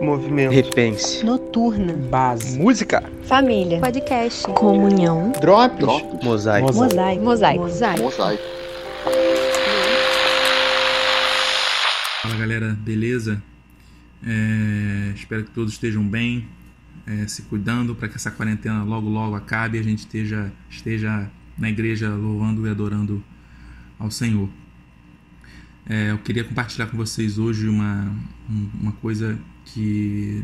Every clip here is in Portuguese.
Movimento. Repense. Noturna. Base. Música. Família. Podcast. Comunhão. Drops. Drop. Mosaico. Mosaico. Mosaico. Mosaico. Mosaico. Fala galera, beleza? É, espero que todos estejam bem, é, se cuidando para que essa quarentena logo logo acabe e a gente esteja, esteja na igreja louvando e adorando ao Senhor. É, eu queria compartilhar com vocês hoje uma, uma coisa que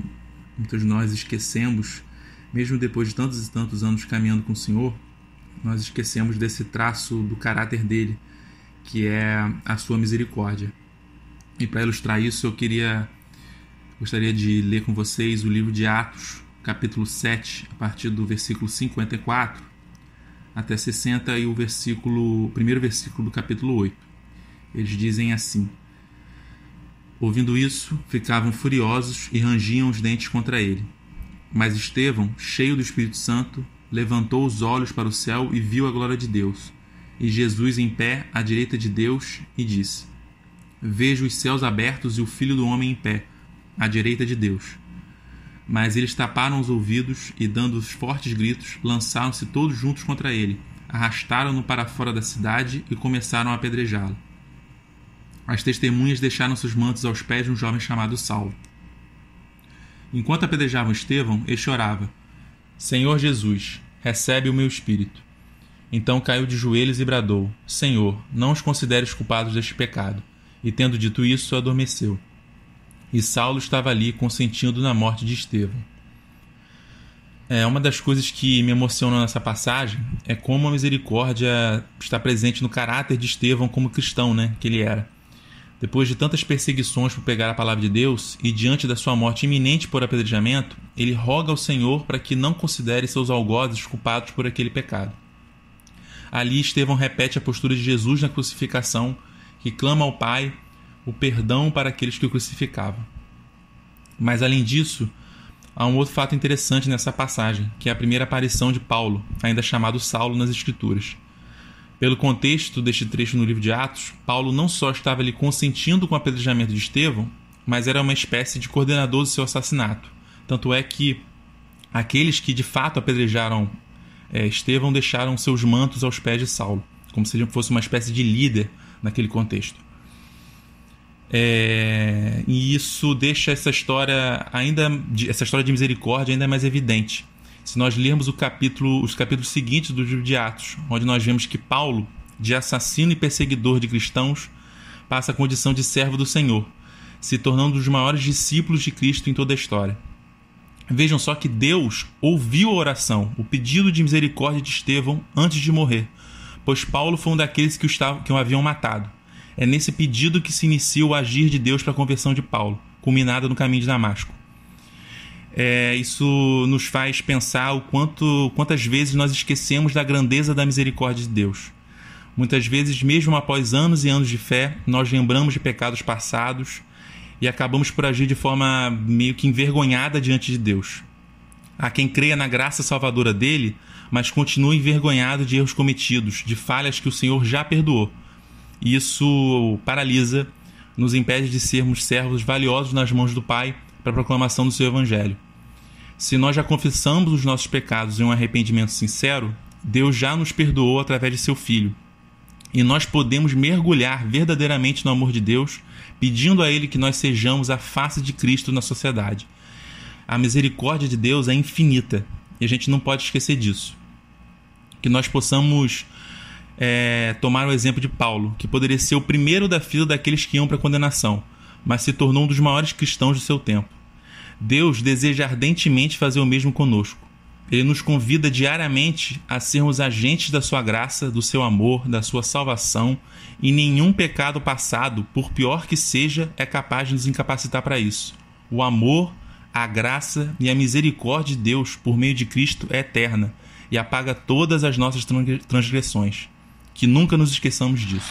muitos de nós esquecemos, mesmo depois de tantos e tantos anos caminhando com o Senhor, nós esquecemos desse traço do caráter dele, que é a sua misericórdia. E para ilustrar isso, eu queria gostaria de ler com vocês o livro de Atos, capítulo 7, a partir do versículo 54 até 60 e o versículo, o primeiro versículo do capítulo 8. Eles dizem assim: Ouvindo isso, ficavam furiosos e rangiam os dentes contra ele. Mas Estevão, cheio do Espírito Santo, levantou os olhos para o céu e viu a glória de Deus, e Jesus em pé à direita de Deus, e disse: Vejo os céus abertos e o Filho do Homem em pé, à direita de Deus. Mas eles taparam os ouvidos e, dando fortes gritos, lançaram-se todos juntos contra ele, arrastaram-no para fora da cidade e começaram a apedrejá-lo. As testemunhas deixaram seus mantos aos pés de um jovem chamado Saulo. Enquanto apedrejavam Estevão, ele chorava: Senhor Jesus, recebe o meu espírito. Então caiu de joelhos e bradou: Senhor, não os consideres culpados deste pecado. E tendo dito isso, adormeceu. E Saulo estava ali consentindo na morte de Estevão. É, uma das coisas que me emocionam nessa passagem é como a misericórdia está presente no caráter de Estevão como cristão, né, que ele era. Depois de tantas perseguições por pegar a palavra de Deus e diante da sua morte iminente por apedrejamento, ele roga ao Senhor para que não considere seus algozes culpados por aquele pecado. Ali Estevão repete a postura de Jesus na crucificação, que clama ao Pai o perdão para aqueles que o crucificavam. Mas além disso, há um outro fato interessante nessa passagem, que é a primeira aparição de Paulo, ainda chamado Saulo nas Escrituras. Pelo contexto deste trecho no livro de Atos, Paulo não só estava ali consentindo com o apedrejamento de Estevão, mas era uma espécie de coordenador do seu assassinato. Tanto é que aqueles que de fato apedrejaram é, Estevão deixaram seus mantos aos pés de Saulo, como se ele fosse uma espécie de líder naquele contexto. É, e isso deixa essa história ainda essa história de misericórdia ainda mais evidente. Se nós lermos o capítulo, os capítulos seguintes do livro de Atos, onde nós vemos que Paulo, de assassino e perseguidor de cristãos, passa a condição de servo do Senhor, se tornando um dos maiores discípulos de Cristo em toda a história. Vejam só que Deus ouviu a oração, o pedido de misericórdia de Estevão antes de morrer, pois Paulo foi um daqueles que o, que o haviam matado. É nesse pedido que se inicia o agir de Deus para a conversão de Paulo, culminada no caminho de Damasco. É, isso nos faz pensar o quanto, quantas vezes nós esquecemos da grandeza da misericórdia de Deus. Muitas vezes, mesmo após anos e anos de fé, nós lembramos de pecados passados e acabamos por agir de forma meio que envergonhada diante de Deus. Há quem creia na graça salvadora dele, mas continua envergonhado de erros cometidos, de falhas que o Senhor já perdoou isso paralisa, nos impede de sermos servos valiosos nas mãos do Pai para a proclamação do seu Evangelho. Se nós já confessamos os nossos pecados em um arrependimento sincero, Deus já nos perdoou através de seu Filho. E nós podemos mergulhar verdadeiramente no amor de Deus, pedindo a Ele que nós sejamos a face de Cristo na sociedade. A misericórdia de Deus é infinita e a gente não pode esquecer disso. Que nós possamos é, tomar o exemplo de Paulo, que poderia ser o primeiro da fila daqueles que iam para a condenação, mas se tornou um dos maiores cristãos do seu tempo. Deus deseja ardentemente fazer o mesmo conosco. Ele nos convida diariamente a sermos agentes da sua graça, do seu amor, da sua salvação, e nenhum pecado passado, por pior que seja, é capaz de nos incapacitar para isso. O amor, a graça e a misericórdia de Deus por meio de Cristo é eterna e apaga todas as nossas transgressões que nunca nos esqueçamos disso.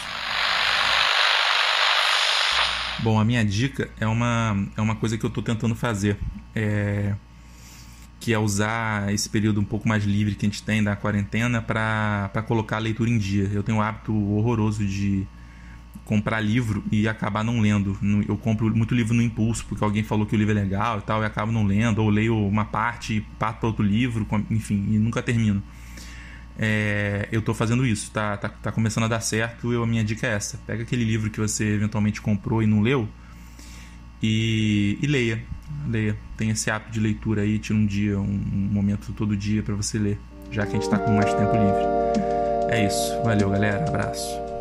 Bom, a minha dica é uma, é uma coisa que eu estou tentando fazer, é, que é usar esse período um pouco mais livre que a gente tem da quarentena para colocar a leitura em dia. Eu tenho um hábito horroroso de, comprar livro e acabar não lendo. Eu compro muito livro no impulso, porque alguém falou que o livro é legal e tal, e acabo não lendo, ou leio uma parte e parto para outro livro, enfim, e nunca termino. É, eu estou fazendo isso, tá, tá, tá começando a dar certo. Eu, a minha dica é essa: pega aquele livro que você eventualmente comprou e não leu e, e leia. Leia. Tem esse hábito de leitura aí, tira um dia, um, um momento todo dia para você ler, já que a gente está com mais tempo livre. É isso. Valeu, galera. Abraço.